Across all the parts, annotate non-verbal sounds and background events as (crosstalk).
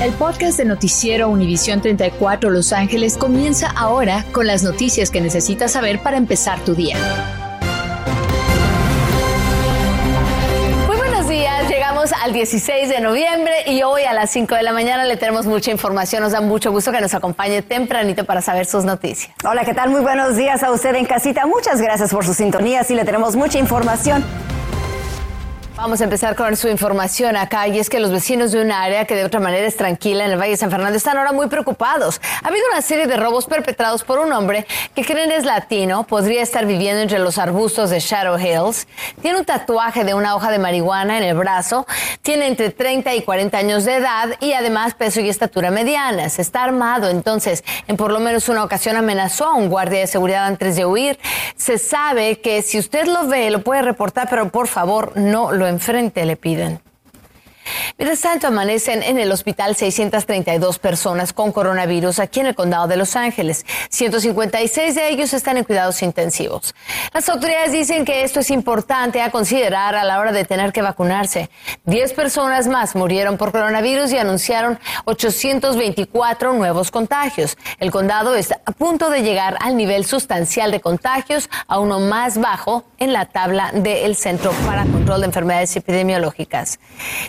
El podcast de Noticiero Univisión 34 Los Ángeles comienza ahora con las noticias que necesitas saber para empezar tu día. Muy buenos días, llegamos al 16 de noviembre y hoy a las 5 de la mañana le tenemos mucha información. Nos da mucho gusto que nos acompañe tempranito para saber sus noticias. Hola, ¿qué tal? Muy buenos días a usted en casita. Muchas gracias por su sintonía. Sí, le tenemos mucha información. Vamos a empezar con su información acá y es que los vecinos de un área que de otra manera es tranquila en el Valle de San Fernando están ahora muy preocupados. Ha habido una serie de robos perpetrados por un hombre que creen es latino, podría estar viviendo entre los arbustos de Shadow Hills, tiene un tatuaje de una hoja de marihuana en el brazo, tiene entre 30 y 40 años de edad y además peso y estatura medianas. Está armado, entonces en por lo menos una ocasión amenazó a un guardia de seguridad antes de huir. Se sabe que si usted lo ve lo puede reportar, pero por favor no lo enfrente, le piden. Mientras tanto, amanecen en el hospital 632 personas con coronavirus aquí en el condado de Los Ángeles. 156 de ellos están en cuidados intensivos. Las autoridades dicen que esto es importante a considerar a la hora de tener que vacunarse. 10 personas más murieron por coronavirus y anunciaron 824 nuevos contagios. El condado está a punto de llegar al nivel sustancial de contagios, a uno más bajo en la tabla del Centro para Control de Enfermedades Epidemiológicas.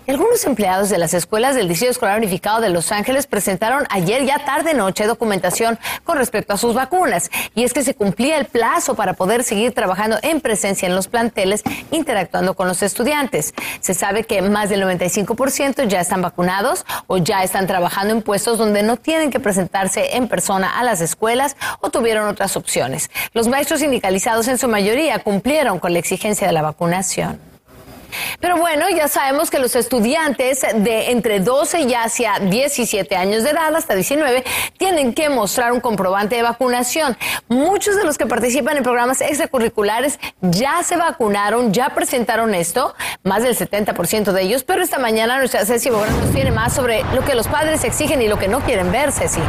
Algunos empleados de las escuelas del Distrito Escolar Unificado de Los Ángeles presentaron ayer ya tarde noche documentación con respecto a sus vacunas. Y es que se cumplía el plazo para poder seguir trabajando en presencia en los planteles, interactuando con los estudiantes. Se sabe que más del 95% ya están vacunados o ya están trabajando en puestos donde no tienen que presentarse en persona a las escuelas o tuvieron otras opciones. Los maestros sindicalizados en su mayoría cumplieron con la exigencia de la vacunación. Pero bueno, ya sabemos que los estudiantes de entre 12 y hacia 17 años de edad, hasta 19, tienen que mostrar un comprobante de vacunación. Muchos de los que participan en programas extracurriculares ya se vacunaron, ya presentaron esto, más del 70% de ellos, pero esta mañana nuestra Ceci Bogran nos tiene más sobre lo que los padres exigen y lo que no quieren ver, Ceci.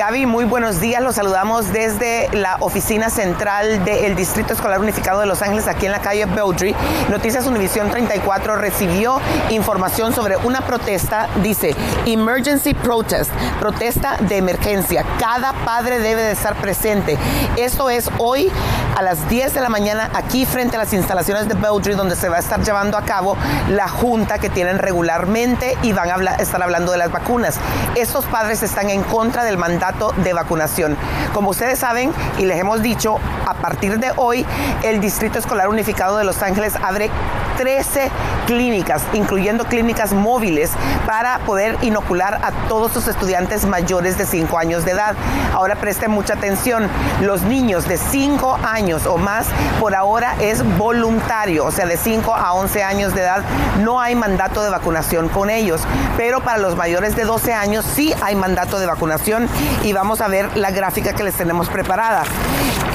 Gaby, muy buenos días. Los saludamos desde la oficina central del Distrito Escolar Unificado de Los Ángeles, aquí en la calle Beaudry. Noticias Univisión 34 recibió información sobre una protesta, dice Emergency Protest, protesta de emergencia. Cada padre debe de estar presente. Esto es hoy a las 10 de la mañana aquí frente a las instalaciones de Beaudry, donde se va a estar llevando a cabo la junta que tienen regularmente y van a estar hablando de las vacunas. Estos padres están en contra del mandato de vacunación. Como ustedes saben y les hemos dicho, a partir de hoy el Distrito Escolar Unificado de Los Ángeles abre 13 clínicas, incluyendo clínicas móviles, para poder inocular a todos sus estudiantes mayores de 5 años de edad. Ahora presten mucha atención, los niños de 5 años o más por ahora es voluntario, o sea, de 5 a 11 años de edad no hay mandato de vacunación con ellos, pero para los mayores de 12 años sí hay mandato de vacunación y vamos a ver la gráfica que les tenemos preparada.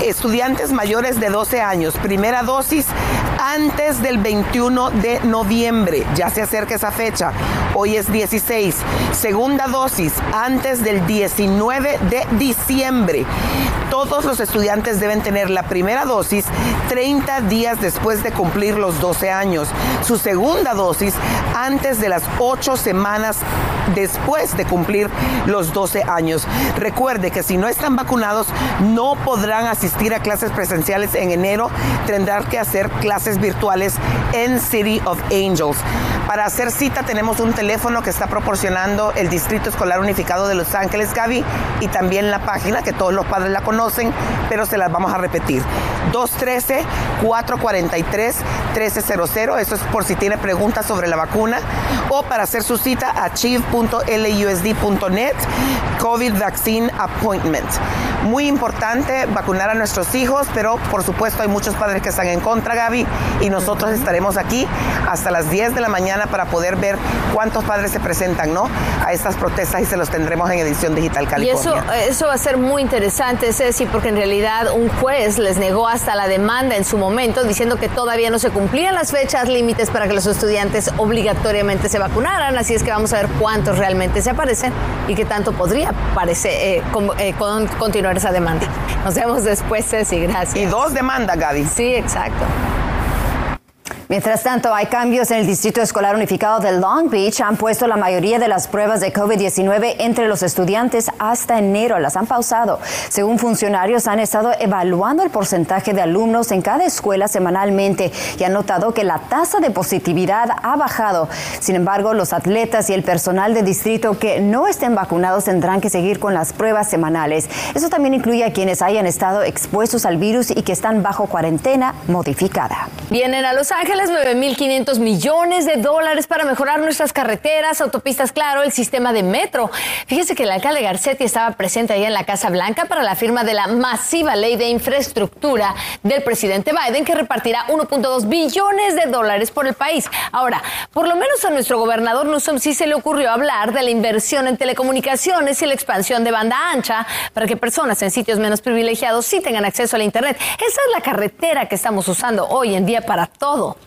Estudiantes mayores de 12 años, primera dosis antes del 21 de noviembre, ya se acerca esa fecha, hoy es 16. Segunda dosis antes del 19 de diciembre. Todos los estudiantes deben tener la primera dosis 30 días después de cumplir los 12 años. Su segunda dosis antes de las 8 semanas después de cumplir los 12 años. Recuerde que si no están vacunados no podrán asistir a clases presenciales en enero, tendrán que hacer clases virtuales en City of Angels. Para hacer cita tenemos un teléfono que está proporcionando el Distrito Escolar Unificado de Los Ángeles, Gaby, y también la página que todos los padres la conocen, pero se las vamos a repetir. 213-443-1300, eso es por si tiene preguntas sobre la vacuna, o para hacer su cita a chief.lausd.net, COVID Vaccine Appointment. Muy importante vacunar a nuestros hijos, pero por supuesto hay muchos padres que están en contra, Gaby, y nosotros estaremos aquí hasta las 10 de la mañana para poder ver cuántos padres se presentan, ¿no? A estas protestas y se los tendremos en edición digital California. Y eso, eso va a ser muy interesante, Ceci, porque en realidad un juez les negó hasta la demanda en su momento, diciendo que todavía no se cumplían las fechas límites para que los estudiantes obligatoriamente se vacunaran. Así es que vamos a ver cuántos realmente se aparecen y qué tanto podría parecer, eh, eh, con, continuar esa demanda. Nos vemos después, Ceci. Gracias. Y dos demandas, Gaby. Sí, exacto. Mientras tanto, hay cambios en el Distrito Escolar Unificado de Long Beach. Han puesto la mayoría de las pruebas de COVID-19 entre los estudiantes hasta enero. Las han pausado. Según funcionarios, han estado evaluando el porcentaje de alumnos en cada escuela semanalmente y han notado que la tasa de positividad ha bajado. Sin embargo, los atletas y el personal de distrito que no estén vacunados tendrán que seguir con las pruebas semanales. Eso también incluye a quienes hayan estado expuestos al virus y que están bajo cuarentena modificada. Vienen a Los Ángeles les 9.500 millones de dólares para mejorar nuestras carreteras, autopistas, claro, el sistema de metro. Fíjese que el alcalde Garcetti estaba presente ahí en la Casa Blanca para la firma de la masiva ley de infraestructura del presidente Biden que repartirá 1.2 billones de dólares por el país. Ahora, por lo menos a nuestro gobernador Newsom sí se le ocurrió hablar de la inversión en telecomunicaciones y la expansión de banda ancha para que personas en sitios menos privilegiados sí tengan acceso a la Internet. Esa es la carretera que estamos usando hoy en día para todo.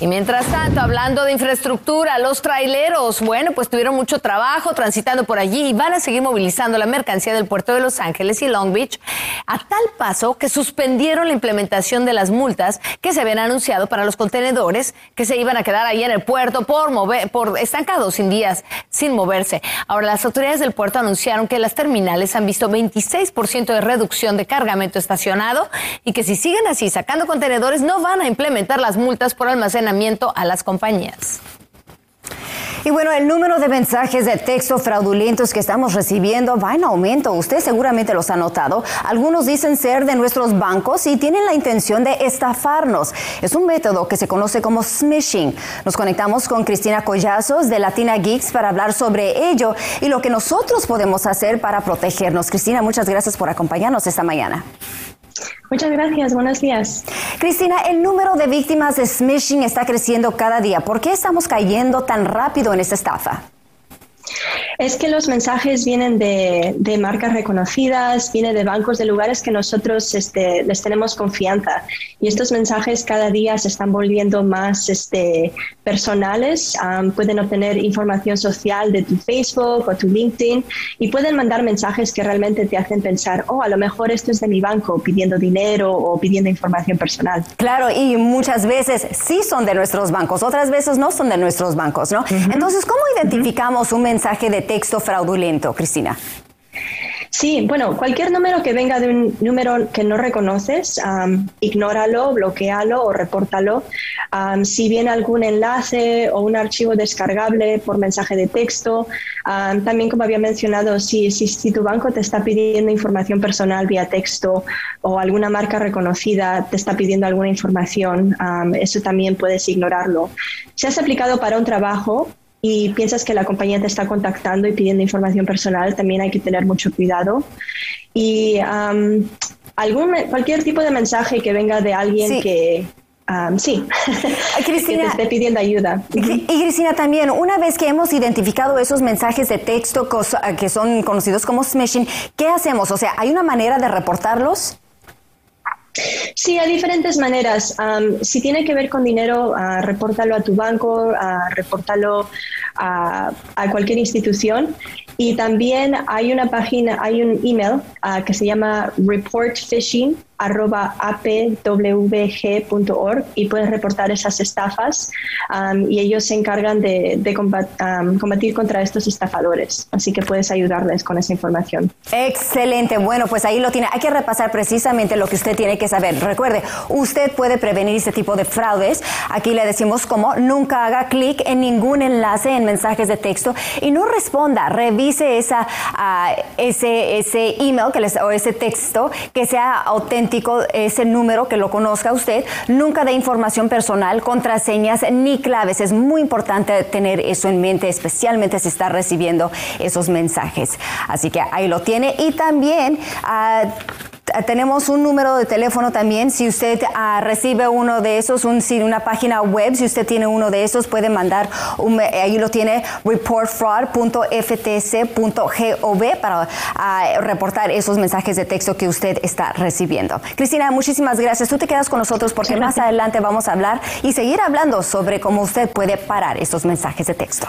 Y mientras tanto, hablando de infraestructura, los traileros, bueno, pues tuvieron mucho trabajo transitando por allí y van a seguir movilizando la mercancía del puerto de Los Ángeles y Long Beach a tal paso que suspendieron la implementación de las multas que se habían anunciado para los contenedores que se iban a quedar ahí en el puerto por mover, por estancados sin días, sin moverse. Ahora, las autoridades del puerto anunciaron que las terminales han visto 26% de reducción de cargamento estacionado y que si siguen así sacando contenedores no van a implementar las multas por almacenamiento a las compañías. Y bueno, el número de mensajes de texto fraudulentos que estamos recibiendo va en aumento. Usted seguramente los ha notado. Algunos dicen ser de nuestros bancos y tienen la intención de estafarnos. Es un método que se conoce como smishing. Nos conectamos con Cristina Collazos de Latina Geeks para hablar sobre ello y lo que nosotros podemos hacer para protegernos. Cristina, muchas gracias por acompañarnos esta mañana. Muchas gracias, buenos días. Cristina, el número de víctimas de smishing está creciendo cada día. ¿Por qué estamos cayendo tan rápido en esta estafa? Es que los mensajes vienen de, marcas reconocidas, vienen de bancos de lugares que nosotros este, les tenemos confianza. Y estos mensajes cada día se están volviendo más este, personales. pueden obtener información social de tu Facebook o tu LinkedIn y pueden mandar mensajes que realmente te hacen pensar, oh, a lo mejor esto es de mi banco pidiendo dinero o pidiendo información personal. Claro, y muchas veces sí son de nuestros bancos, otras veces no son de nuestros bancos, ¿no? Entonces, ¿cómo identificamos un mensaje de texto fraudulento, Cristina? Sí, bueno, cualquier número que venga de un número que no reconoces, ignóralo, bloquealo o repórtalo. si viene algún enlace o un archivo descargable por mensaje de texto, también como había mencionado, si, si, tu banco te está pidiendo información personal vía texto o alguna marca reconocida te está pidiendo alguna información, eso también puedes ignorarlo. Si has aplicado para un trabajo, y piensas que la compañía te está contactando y pidiendo información personal, también hay que tener mucho cuidado. Y algún, cualquier tipo de mensaje que venga de alguien que... sí, que (laughs) te esté pidiendo ayuda. Y, Cristina, también, una vez que hemos identificado esos mensajes de texto que son conocidos como smishing, ¿qué hacemos? O sea, ¿hay una manera de reportarlos? Sí, hay diferentes maneras. si tiene que ver con dinero, uh, a tu banco, uh, a, cualquier institución. Y también hay una página, hay un email ah, que se llama Report Phishing arroba apwg.org y puedes reportar esas estafas y ellos se encargan de, combatir contra estos estafadores. Así que puedes ayudarles con esa información. Excelente. Bueno, pues ahí lo tiene. Hay que repasar precisamente lo que usted tiene que saber. Recuerde, usted puede prevenir este tipo de fraudes. Aquí le decimos cómo. Nunca haga clic en ningún enlace en mensajes de texto y no responda. Esa, ah, ese, ese email que les, o ese texto que sea auténtico ese número, que lo conozca usted. Nunca dé información personal, contraseñas ni claves. Es muy importante tener eso en mente, especialmente si está recibiendo esos mensajes. Así que ahí lo tiene. Y también... Uh, tenemos un número de teléfono también. Si usted ah, recibe uno de esos, un, una página web, si usted tiene uno de esos, puede mandar, un, ahí lo tiene, reportfraud.ftc.gov para ah, reportar esos mensajes de texto que usted está recibiendo. Cristina, muchísimas gracias. Tú te quedas con nosotros porque más adelante vamos a hablar y seguir hablando sobre cómo usted puede parar estos mensajes de texto.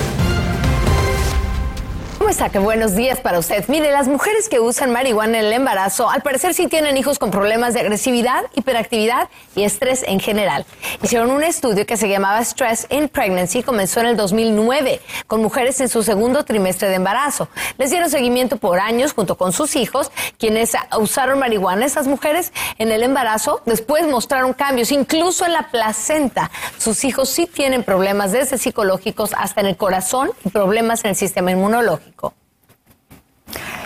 está? Qué buenos días para usted. Mire, las mujeres que usan marihuana en el embarazo, al parecer sí tienen hijos con problemas de agresividad, hiperactividad y estrés en general. Hicieron un estudio que se llamaba Stress in Pregnancy, comenzó en el 2009, con mujeres en su segundo trimestre de embarazo. Les dieron seguimiento por años junto con sus hijos, quienes usaron marihuana. Esas mujeres en el embarazo después mostraron cambios, incluso en la placenta. Sus hijos sí tienen problemas desde psicológicos hasta en el corazón y problemas en el sistema inmunológico.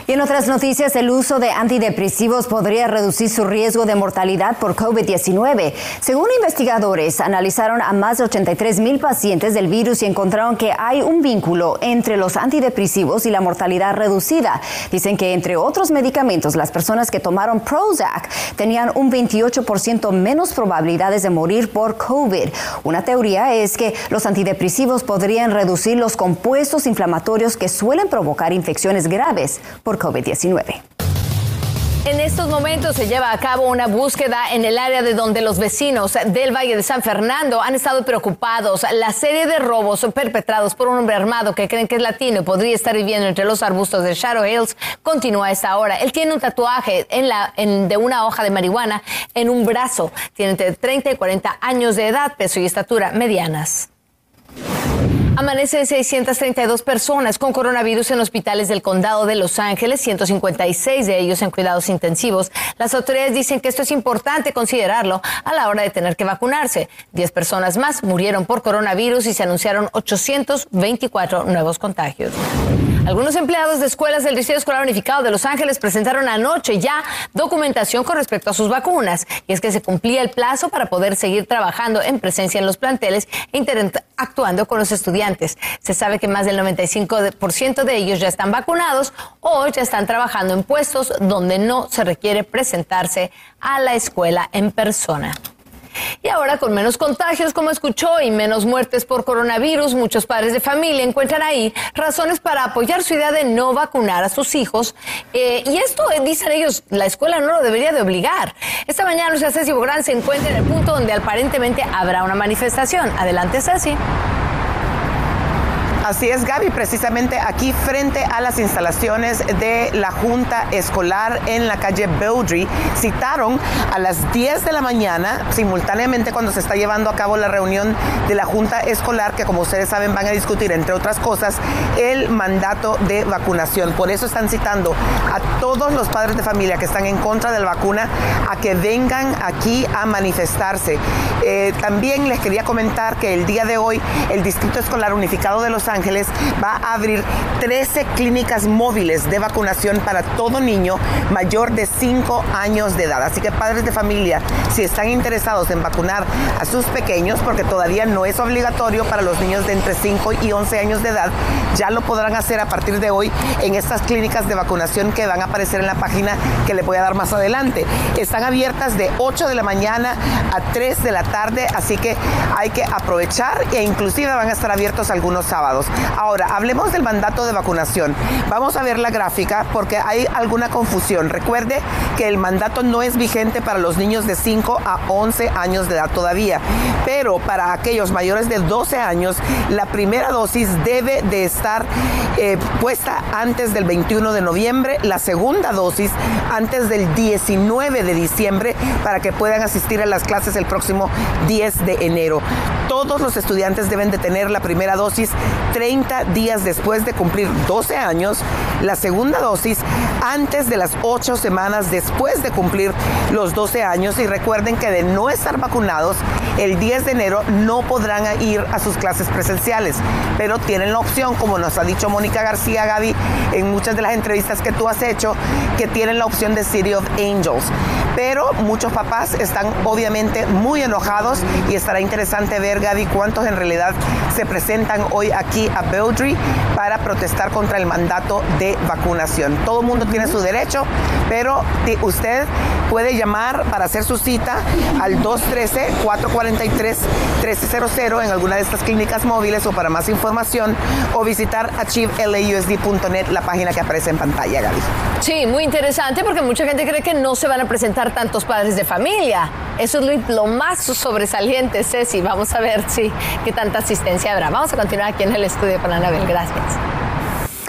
Y en otras noticias, el uso de antidepresivos podría reducir su riesgo de mortalidad por COVID-19. Según investigadores, analizaron a más de 83 mil pacientes del virus y encontraron que hay un vínculo entre los antidepresivos y la mortalidad reducida. Dicen que, entre otros medicamentos, las personas que tomaron Prozac tenían un 28% menos probabilidades de morir por COVID. Una teoría es que los antidepresivos podrían reducir los compuestos inflamatorios que suelen provocar infecciones graves COVID-19. En estos momentos se lleva a cabo una búsqueda en el área de donde los vecinos del Valle de San Fernando han estado preocupados. La serie de robos perpetrados por un hombre armado que creen que es latino y podría estar viviendo entre los arbustos de Shadow Hills continúa a esta hora. Él tiene un tatuaje de una hoja de marihuana en un brazo. Tiene entre 30 y 40 años de edad, peso y estatura medianas. Amanece 632 personas con coronavirus en hospitales del condado de Los Ángeles, 156 de ellos en cuidados intensivos. Las autoridades dicen que esto es importante considerarlo a la hora de tener que vacunarse. 10 personas más murieron por coronavirus y se anunciaron 824 nuevos contagios. Algunos empleados de escuelas del Distrito Escolar Unificado de Los Ángeles presentaron anoche ya documentación con respecto a sus vacunas. Y es que se cumplía el plazo para poder seguir trabajando en presencia en los planteles e interactuando con los estudiantes. Se sabe que más del 95% de ellos ya están vacunados o ya están trabajando en puestos donde no se requiere presentarse a la escuela en persona. Y ahora con menos contagios, como escuchó, y menos muertes por coronavirus, muchos padres de familia encuentran ahí razones para apoyar su idea de no vacunar a sus hijos. Eh, y esto, eh, dicen ellos, la escuela no lo debería de obligar. Esta mañana Lucia Ceci Bográn se encuentra en el punto donde aparentemente habrá una manifestación. Adelante, Ceci. Así es, Gaby, precisamente aquí frente a las instalaciones de la Junta Escolar en la calle Beaudry, citaron a las 10 de la mañana, simultáneamente cuando se está llevando a cabo la reunión de la Junta Escolar, que como ustedes saben van a discutir, entre otras cosas, el mandato de vacunación. Por eso están citando a todos los padres de familia que están en contra de la vacuna a que vengan aquí a manifestarse. Eh, también les quería comentar que el día de hoy el Distrito Escolar Unificado de Los Ángeles va a abrir 13 clínicas móviles de vacunación para todo niño mayor de 5 años de edad. Así que padres de familia, si están interesados en vacunar a sus pequeños, porque todavía no es obligatorio para los niños de entre 5 y 11 años de edad, ya lo podrán hacer a partir de hoy en estas clínicas de vacunación que van a aparecer en la página que les voy a dar más adelante. Están abiertas de 8 de la mañana a 3 de la tarde, así que hay que aprovechar e inclusive van a estar abiertos algunos sábados. Ahora, hablemos del mandato de vacunación. Vamos a ver la gráfica porque hay alguna confusión. Recuerde que el mandato no es vigente para los niños de 5 a 11 años de edad todavía, pero para aquellos mayores de 12 años, la primera dosis debe de estar eh, puesta antes del 21 de noviembre, la segunda dosis antes del 19 de diciembre para que puedan asistir a las clases el próximo 10 de enero. Todos los estudiantes deben de tener la primera dosis 30 días después de cumplir 12 años, la segunda dosis antes de las 8 semanas después de cumplir los 12 años y recuerden que de no estar vacunados, el 10 de enero no podrán ir a sus clases presenciales, pero tienen la opción, como nos ha dicho Mónica García Gaby en muchas de las entrevistas que tú has hecho, que tienen la opción de City of Angels. Pero muchos papás están obviamente muy enojados y estará interesante ver, Gaby, cuántos en realidad se presentan hoy aquí a Beaudry para protestar contra el mandato de vacunación. Todo el mundo tiene su derecho, pero usted puede llamar para hacer su cita al 213-443-1300 en alguna de estas clínicas móviles o para más información o visitar achievelausd.net, la página que aparece en pantalla, Gaby. Sí, muy interesante porque mucha gente cree que no se van a presentar tantos padres de familia. Eso es lo, más sobresaliente, Ceci. Vamos a ver si qué tanta asistencia habrá. Vamos a continuar aquí en el estudio con Anabel. Gracias.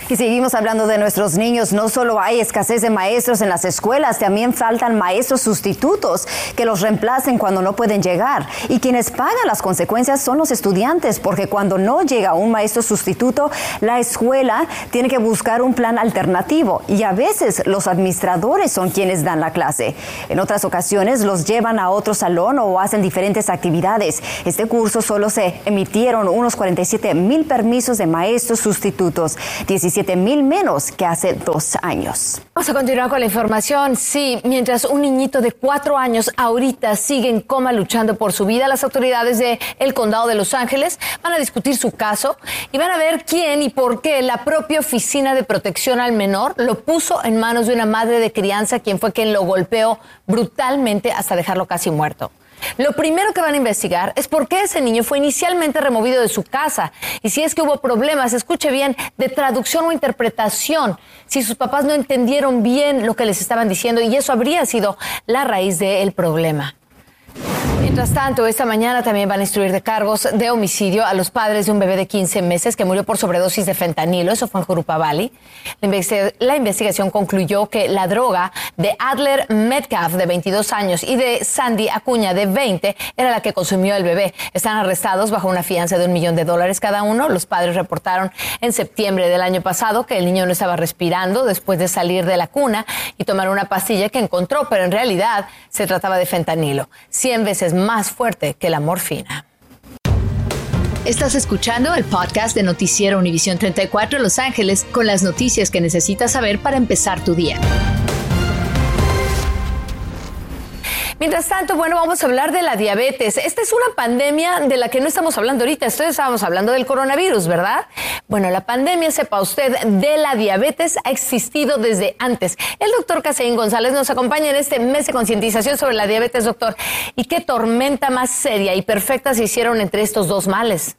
Y seguimos hablando de nuestros niños. No solo hay escasez de maestros en las escuelas, también faltan maestros sustitutos que los reemplacen cuando no pueden llegar. Y quienes pagan las consecuencias son los estudiantes, porque cuando no llega un maestro sustituto, la escuela tiene que buscar un plan alternativo. Y a veces los administradores son quienes dan la clase. En otras ocasiones los llevan a otro salón o hacen diferentes actividades. Este curso solo se emitieron unos 47 mil permisos de maestros sustitutos. 17 mil menos que hace dos años. Vamos a continuar con la información. Sí, mientras un niñito de cuatro años ahorita sigue en coma luchando por su vida, las autoridades del el condado de Los Ángeles van a discutir su caso y van a ver quién y por qué la propia Oficina de Protección al Menor lo puso en manos de una madre de crianza, quien fue quien lo golpeó brutalmente hasta dejarlo casi muerto. Lo primero que van a investigar es por qué ese niño fue inicialmente removido de su casa y si es que hubo problemas, escuche bien, de traducción o interpretación, si sus papás no entendieron bien lo que les estaban diciendo y eso habría sido la raíz del problema. Mientras tanto, esta mañana también van a instruir de cargos de homicidio a los padres de un bebé de 15 meses que murió por sobredosis de fentanilo. Eso fue en Jurupa Valley. La, investigación concluyó que la droga de Adler Metcalf, de 22 años, y de Sandy Acuña, de 20, era la que consumió el bebé. Están arrestados bajo una fianza de un millón de dólares cada uno. Los padres reportaron en septiembre del año pasado que el niño no estaba respirando después de salir de la cuna y tomar una pastilla que encontró, pero en realidad se trataba de fentanilo. 100 veces más fuerte que la morfina. Estás escuchando el podcast de Noticiero Univisión 34 Los Ángeles con las noticias que necesitas saber para empezar tu día. Mientras tanto, bueno, vamos a hablar de la diabetes. Esta es una pandemia de la que no estamos hablando ahorita, esto estábamos hablando del coronavirus, ¿verdad? Bueno, la pandemia, sepa usted, de la diabetes ha existido desde antes. El doctor Caseín González nos acompaña en este mes de concientización sobre la diabetes, doctor. ¿Y qué tormenta más seria y perfecta se hicieron entre estos dos males?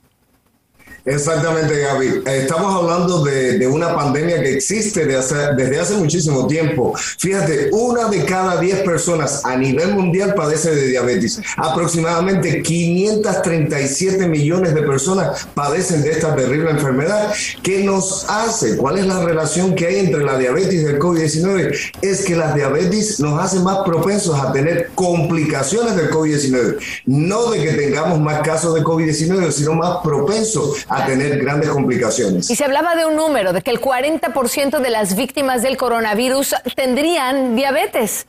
Exactamente, Gaby. Estamos hablando de, una pandemia que existe desde hace muchísimo tiempo. Fíjate, una de cada diez personas a nivel mundial padece de diabetes. Aproximadamente 537 millones de personas padecen de esta terrible enfermedad. ¿Qué nos hace? ¿Cuál es la relación que hay entre la diabetes y el COVID-19? Es que la diabetes nos hace más propensos a tener complicaciones del COVID-19. No de que tengamos más casos de COVID-19, sino más propensos a a tener grandes complicaciones. Y se hablaba de un número, de que el 40% de las víctimas del coronavirus tendrían diabetes.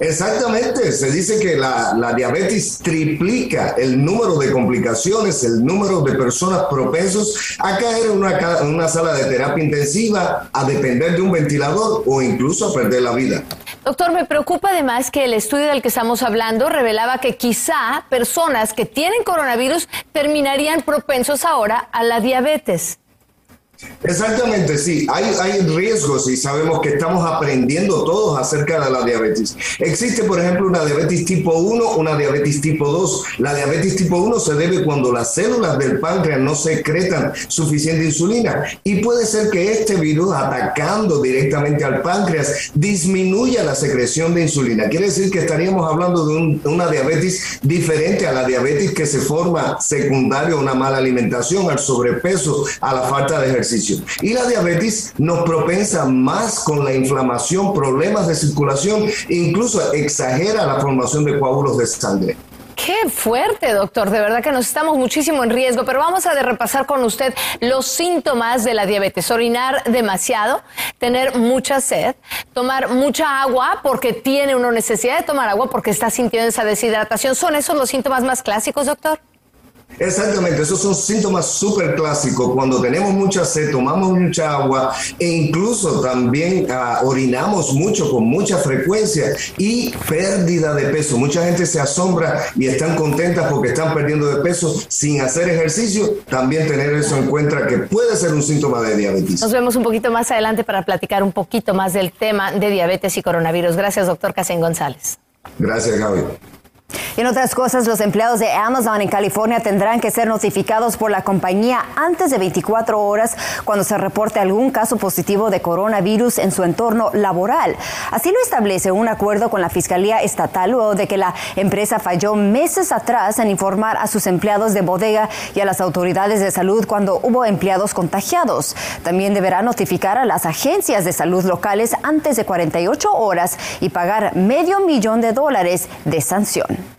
Exactamente, se dice que la, diabetes triplica el número de complicaciones, el número de personas propensos a caer en una, en una sala de terapia intensiva, a depender de un ventilador o incluso a perder la vida. Doctor, me preocupa además que el estudio del que estamos hablando revelaba que quizá personas que tienen coronavirus terminarían propensos ahora a la diabetes. Exactamente, sí. Hay, hay riesgos y sabemos que estamos aprendiendo todos acerca de la diabetes. Existe, por ejemplo, una diabetes tipo 1, una diabetes tipo 2. La diabetes tipo 1 se debe cuando las células del páncreas no secretan suficiente insulina y puede ser que este virus atacando directamente al páncreas disminuya la secreción de insulina. Quiere decir que estaríamos hablando de, una diabetes diferente a la diabetes que se forma secundario a una mala alimentación, al sobrepeso, a la falta de ejercicio y la diabetes nos propensa más con la inflamación, problemas de circulación incluso exagera la formación de coágulos de sangre. Qué fuerte, doctor. De verdad que nos estamos muchísimo en riesgo. Pero vamos a repasar con usted los síntomas de la diabetes. Orinar demasiado, tener mucha sed, tomar mucha agua porque tiene una necesidad de tomar agua porque está sintiendo esa deshidratación. ¿Son esos los síntomas más clásicos, doctor? Exactamente, esos son síntomas súper clásicos. Cuando tenemos mucha sed, tomamos mucha agua e incluso también ah, orinamos mucho con mucha frecuencia y pérdida de peso. Mucha gente se asombra y están contentas porque están perdiendo de peso sin hacer ejercicio. También tener eso en cuenta que puede ser un síntoma de diabetes. Nos vemos un poquito más adelante para platicar un poquito más del tema de diabetes y coronavirus. Gracias, doctor Casén González. Gracias, Gaby. En otras cosas, los empleados de Amazon en California tendrán que ser notificados por la compañía antes de 24 horas cuando se reporte algún caso positivo de coronavirus en su entorno laboral. Así lo establece un acuerdo con la Fiscalía Estatal luego de que la empresa falló meses atrás en informar a sus empleados de bodega y a las autoridades de salud cuando hubo empleados contagiados. También deberá notificar a las agencias de salud locales antes de 48 horas y pagar medio millón de dólares de sanción.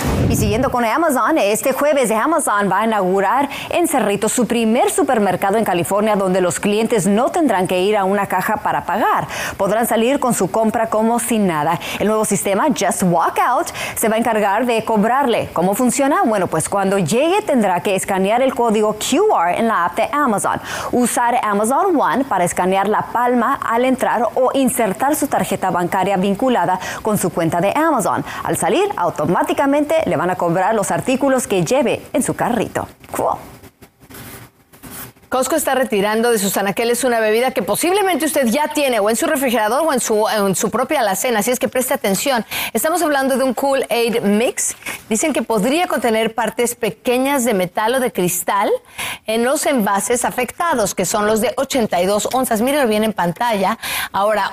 Y siguiendo con Amazon, este jueves Amazon va a inaugurar en Cerrito su primer supermercado en California donde los clientes no tendrán que ir a una caja para pagar. Podrán salir con su compra como sin nada. El nuevo sistema Just Walk Out se va a encargar de cobrarle. ¿Cómo funciona? Bueno, pues cuando llegue tendrá que escanear el código QR en la app de Amazon. Usar Amazon One para escanear la palma al entrar o insertar su tarjeta bancaria vinculada con su cuenta de Amazon. Al salir, automáticamente le van a cobrar los artículos que lleve en su carrito. Costco está retirando de sus anaqueles una bebida que posiblemente usted ya tiene o en su refrigerador o en su, en su propia alacena, así es que preste atención. Estamos hablando de un Cool Aid Mix. Dicen que podría contener partes pequeñas de metal o de cristal en los envases afectados, que son los de 82 onzas. Mírenlo bien en pantalla. Ahora,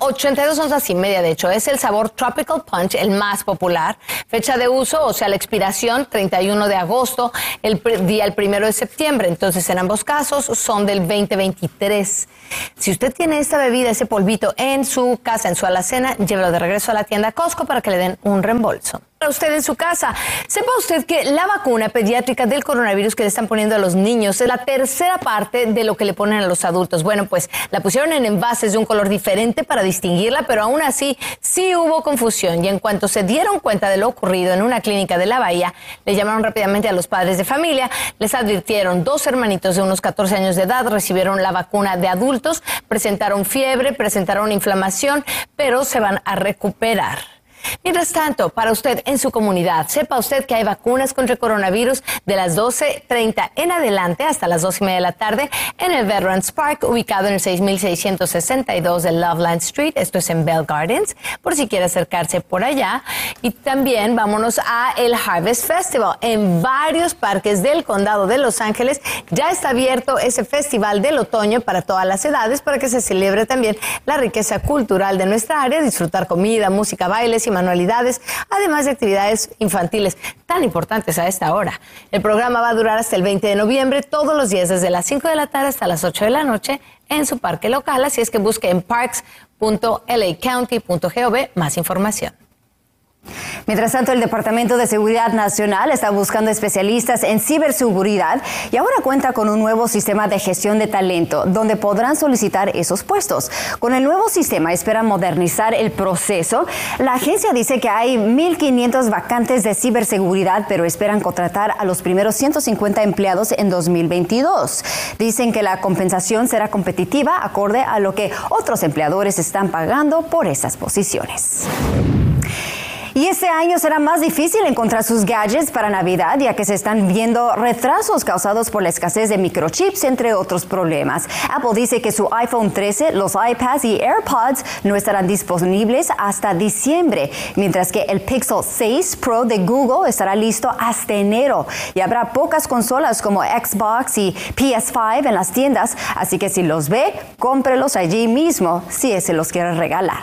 82 um, onzas y media, de hecho, es el sabor Tropical Punch, el más popular. Fecha de uso, o sea, la expiración, 31 de agosto, el día el primero de septiembre. Entonces, en ambos son del 2023. Si usted tiene esta bebida, ese polvito en su casa, en su alacena, llévelo de regreso a la tienda Costco para que le den un reembolso para usted en su casa. Sepa usted que la vacuna pediátrica del coronavirus que le están poniendo a los niños es la tercera parte de lo que le ponen a los adultos. Bueno, pues la pusieron en envases de un color diferente para distinguirla, pero aún así sí hubo confusión y en cuanto se dieron cuenta de lo ocurrido en una clínica de la Bahía, le llamaron rápidamente a los padres de familia, les advirtieron dos hermanitos de unos 14 años de edad recibieron la vacuna de adultos, presentaron fiebre, presentaron inflamación, pero se van a recuperar. Mientras tanto, para usted en su comunidad, sepa usted que hay vacunas contra el coronavirus de las 12.30 en adelante hasta las 2 y media de la tarde en el Veterans Park, ubicado en el 6662 de Loveland Street. Esto es en Bell Gardens, por si quiere acercarse por allá. Y también vámonos a el Harvest Festival. En varios parques del condado de Los Ángeles ya está abierto ese festival del otoño para todas las edades para que se celebre también la riqueza cultural de nuestra área, disfrutar comida, música, bailes manualidades, además de actividades infantiles tan importantes a esta hora. El programa va a durar hasta el 20 de noviembre, todos los días desde las 5 de la tarde hasta las 8 de la noche en su parque local, así es que busque en parks.lacounty.gov más información. Mientras tanto, el Departamento de Seguridad Nacional está buscando especialistas en ciberseguridad y ahora cuenta con un nuevo sistema de gestión de talento donde podrán solicitar esos puestos. Con el nuevo sistema esperan modernizar el proceso. La agencia dice que hay 1.500 vacantes de ciberseguridad, pero esperan contratar a los primeros 150 empleados en 2022. Dicen que la compensación será competitiva acorde a lo que otros empleadores están pagando por esas posiciones. Y este año será más difícil encontrar sus gadgets para Navidad, ya que se están viendo retrasos causados por la escasez de microchips, entre otros problemas. Apple dice que su iPhone 13, los iPads y AirPods no estarán disponibles hasta diciembre, mientras que el Pixel 6 Pro de Google estará listo hasta enero. Y habrá pocas consolas como Xbox y PS5 en las tiendas, así que si los ve, cómprelos allí mismo si se los quiere regalar.